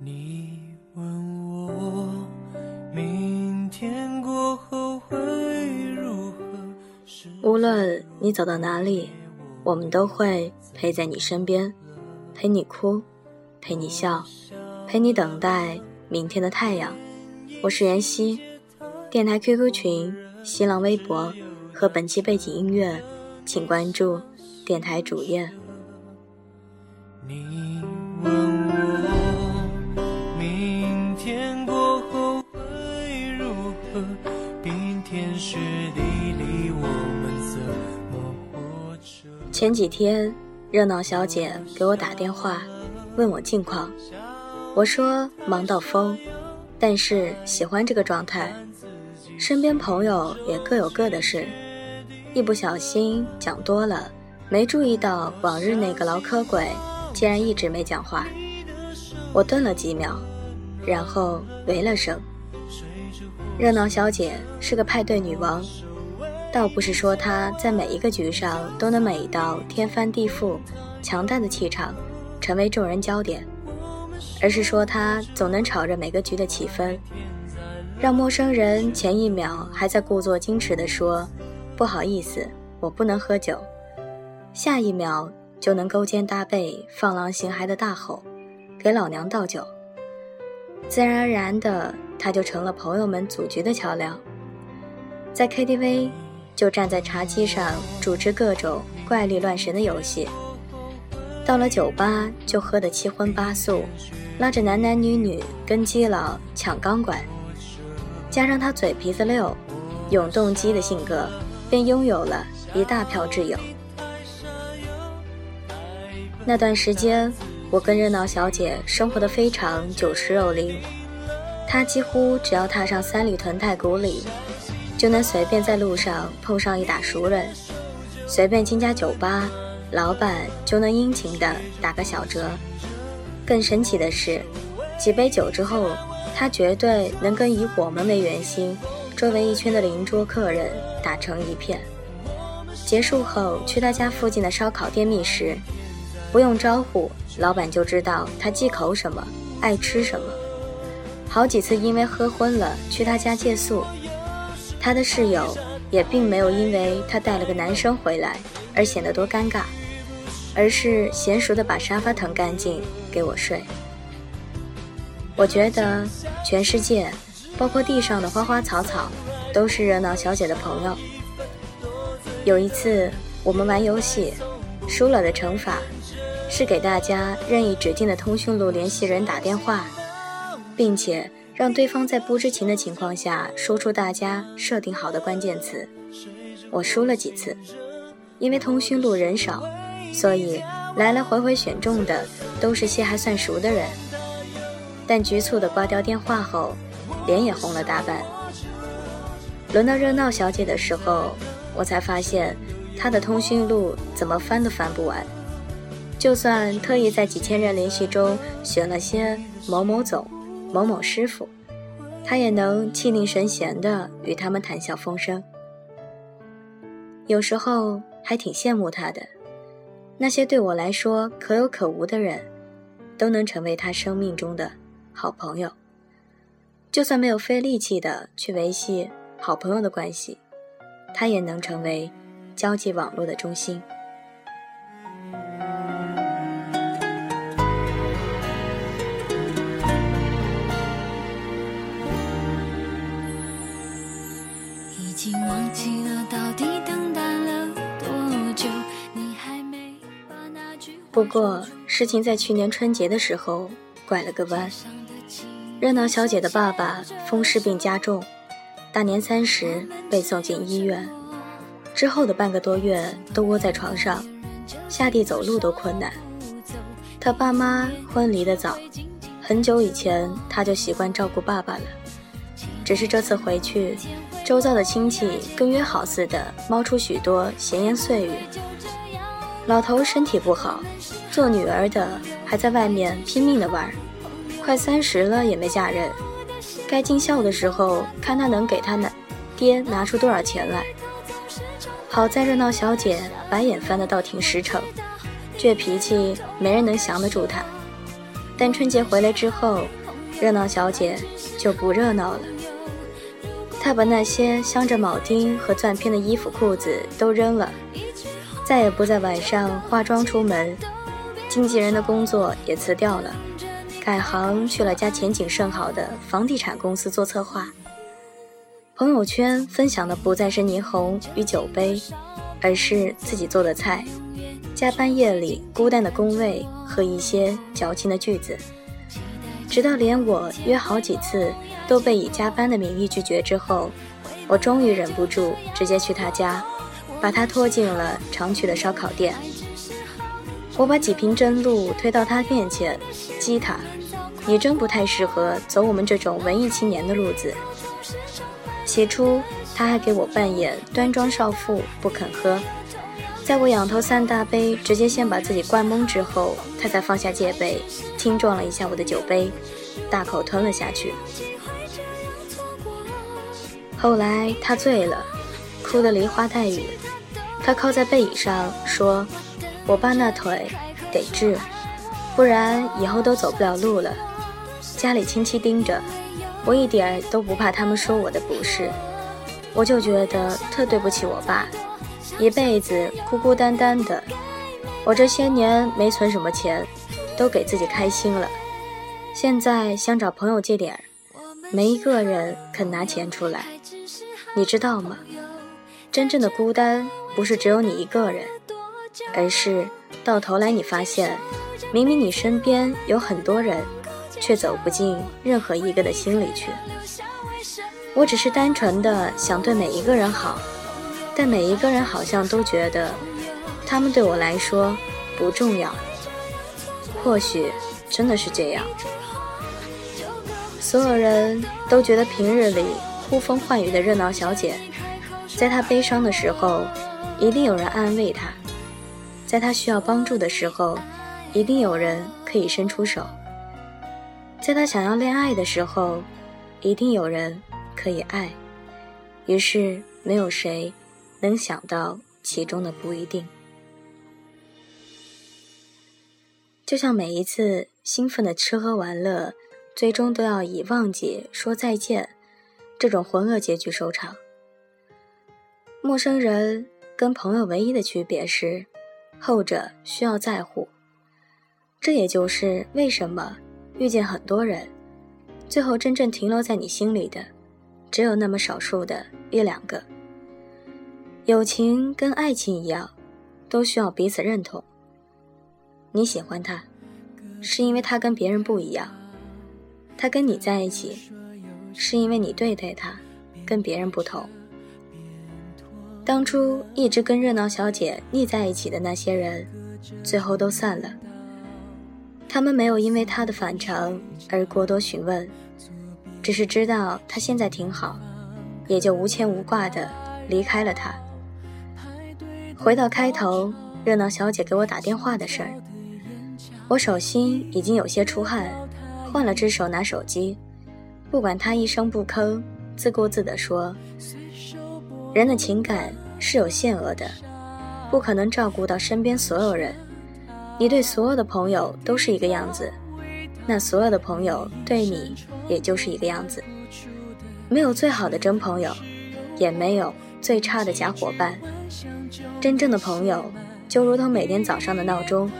你问我明天过后会如何？无论你走到哪里，我们都会陪在你身边，陪你哭，陪你笑，陪你等待明天的太阳。我是妍希，电台 QQ 群、新浪微博和本期背景音乐，请关注电台主页。你问我前几天，热闹小姐给我打电话，问我近况。我说忙到疯，但是喜欢这个状态。身边朋友也各有各的事，一不小心讲多了，没注意到往日那个老科鬼。竟然一直没讲话，我顿了几秒，然后喂了声。热闹小姐是个派对女王，倒不是说他在每一个局上都能美到天翻地覆、强大的气场，成为众人焦点，而是说他总能炒热每个局的气氛，让陌生人前一秒还在故作矜持地说“不好意思，我不能喝酒”，下一秒。就能勾肩搭背、放浪形骸的大吼：“给老娘倒酒！”自然而然的，他就成了朋友们组局的桥梁。在 KTV，就站在茶几上主持各种怪力乱神的游戏；到了酒吧，就喝得七荤八素，拉着男男女女跟基佬抢钢管。加上他嘴皮子溜、永动机的性格，便拥有了一大票挚友。那段时间，我跟热闹小姐生活的非常酒池肉林。她几乎只要踏上三里屯太古里，就能随便在路上碰上一打熟人；随便进家酒吧，老板就能殷勤的打个小折。更神奇的是，几杯酒之后，他绝对能跟以我们为圆心、周围一圈的邻桌客人打成一片。结束后，去他家附近的烧烤店觅食。不用招呼，老板就知道他忌口什么，爱吃什么。好几次因为喝昏了去他家借宿，他的室友也并没有因为他带了个男生回来而显得多尴尬，而是娴熟的把沙发腾干净给我睡。我觉得全世界，包括地上的花花草草，都是热闹小姐的朋友。有一次我们玩游戏，输了的惩罚。是给大家任意指定的通讯录联系人打电话，并且让对方在不知情的情况下说出大家设定好的关键词。我输了几次，因为通讯录人少，所以来来回回选中的都是些还算熟的人。但局促的挂掉电话后，脸也红了大半。轮到热闹小姐的时候，我才发现她的通讯录怎么翻都翻不完。就算特意在几千人联系中选了些某某总、某某师傅，他也能气定神闲地与他们谈笑风生。有时候还挺羡慕他的，那些对我来说可有可无的人，都能成为他生命中的好朋友。就算没有费力气的去维系好朋友的关系，他也能成为交际网络的中心。不过，事情在去年春节的时候拐了个弯。热闹小姐的爸爸风湿病加重，大年三十被送进医院，之后的半个多月都窝在床上，下地走路都困难。他爸妈婚离的早，很久以前他就习惯照顾爸爸了，只是这次回去，周遭的亲戚跟约好似的冒出许多闲言碎语。老头身体不好，做女儿的还在外面拼命的玩，快三十了也没嫁人。该尽孝的时候，看他能给他拿爹拿出多少钱来。好在热闹小姐白眼翻的倒挺实诚，倔脾气没人能降得住她。但春节回来之后，热闹小姐就不热闹了。她把那些镶着铆钉和钻片的衣服、裤子都扔了，再也不在晚上化妆出门。经纪人的工作也辞掉了，改行去了家前景甚好的房地产公司做策划。朋友圈分享的不再是霓虹与酒杯，而是自己做的菜。加班夜里孤单的工位和一些矫情的句子，直到连我约好几次都被以加班的名义拒绝之后，我终于忍不住直接去他家，把他拖进了常去的烧烤店。我把几瓶真露推到他面前，激他：“你真不太适合走我们这种文艺青年的路子。”起初他还给我扮演端庄少妇，不肯喝。在我仰头三大杯，直接先把自己灌懵之后，他才放下戒备，轻撞了一下我的酒杯，大口吞了下去。后来他醉了，哭得梨花带雨，他靠在背椅上说。我爸那腿得治，不然以后都走不了路了。家里亲戚盯着，我一点都不怕他们说我的不是。我就觉得特对不起我爸，一辈子孤孤单单的。我这些年没存什么钱，都给自己开心了。现在想找朋友借点，没一个人肯拿钱出来。你知道吗？真正的孤单不是只有你一个人。而是到头来，你发现，明明你身边有很多人，却走不进任何一个的心里去。我只是单纯的想对每一个人好，但每一个人好像都觉得，他们对我来说不重要。或许真的是这样。所有人都觉得平日里呼风唤雨的热闹小姐，在她悲伤的时候，一定有人安慰他。在他需要帮助的时候，一定有人可以伸出手；在他想要恋爱的时候，一定有人可以爱。于是，没有谁能想到其中的不一定。就像每一次兴奋的吃喝玩乐，最终都要以忘记说再见这种浑噩结局收场。陌生人跟朋友唯一的区别是。后者需要在乎，这也就是为什么遇见很多人，最后真正停留在你心里的，只有那么少数的一两个。友情跟爱情一样，都需要彼此认同。你喜欢他，是因为他跟别人不一样；他跟你在一起，是因为你对待他跟别人不同。当初一直跟热闹小姐腻在一起的那些人，最后都散了。他们没有因为她的反常而过多询问，只是知道她现在挺好，也就无牵无挂的离开了她。回到开头，热闹小姐给我打电话的事儿，我手心已经有些出汗，换了只手拿手机，不管她一声不吭，自顾自地说。人的情感是有限额的，不可能照顾到身边所有人。你对所有的朋友都是一个样子，那所有的朋友对你也就是一个样子。没有最好的真朋友，也没有最差的假伙伴。真正的朋友就如同每天早上的闹钟，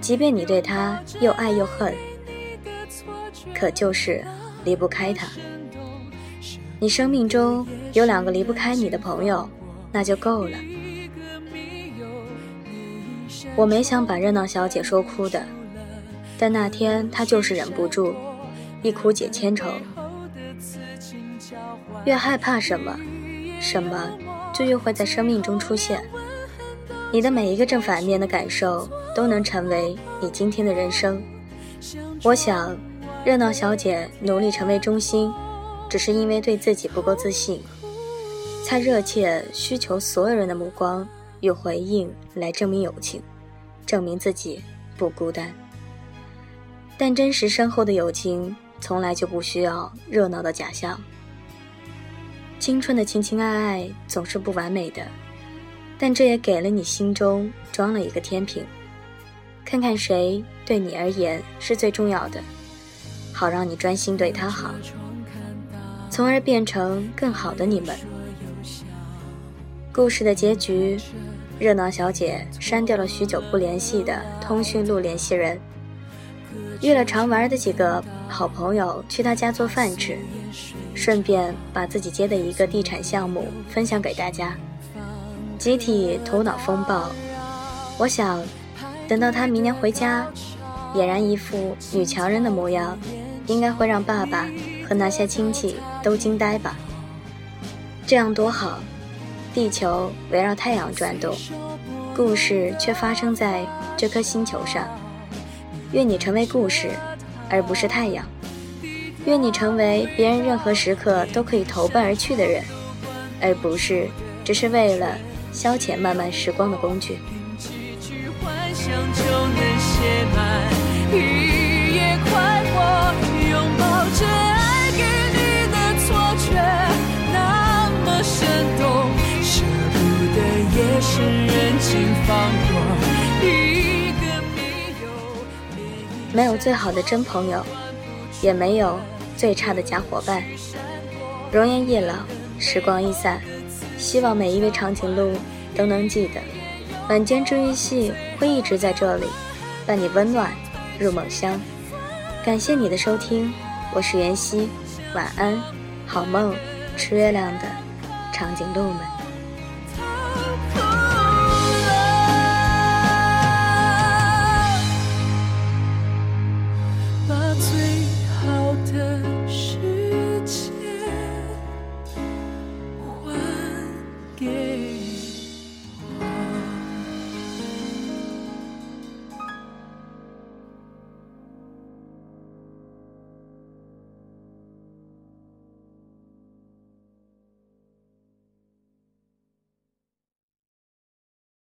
即便你对他又爱又恨，可就是离不开他。你生命中有两个离不开你的朋友，那就够了。我没想把热闹小姐说哭的，但那天她就是忍不住，一哭解千愁。越害怕什么，什么就越会在生命中出现。你的每一个正反面的感受，都能成为你今天的人生。我想，热闹小姐努力成为中心。只是因为对自己不够自信，才热切需求所有人的目光与回应来证明友情，证明自己不孤单。但真实深厚的友情从来就不需要热闹的假象。青春的情情爱爱总是不完美的，但这也给了你心中装了一个天平，看看谁对你而言是最重要的，好让你专心对他好，从而变成更好的你们。故事的结局，热闹小姐删掉了许久不联系的通讯录联系人，约了常玩的几个好朋友去她家做饭吃，顺便把自己接的一个地产项目分享给大家，集体头脑风暴。我想，等到她明年回家，俨然一副女强人的模样，应该会让爸爸和那些亲戚都惊呆吧？这样多好。地球围绕太阳转动，故事却发生在这颗星球上。愿你成为故事，而不是太阳。愿你成为别人任何时刻都可以投奔而去的人，而不是只是为了消遣漫漫时光的工具。一没有最好的真朋友，也没有最差的假伙伴。容颜易老，时光易散，希望每一位长颈鹿都能记得，晚间治愈系会一直在这里，伴你温暖入梦乡。感谢你的收听，我是妍希，晚安，好梦，吃月亮的长颈鹿们。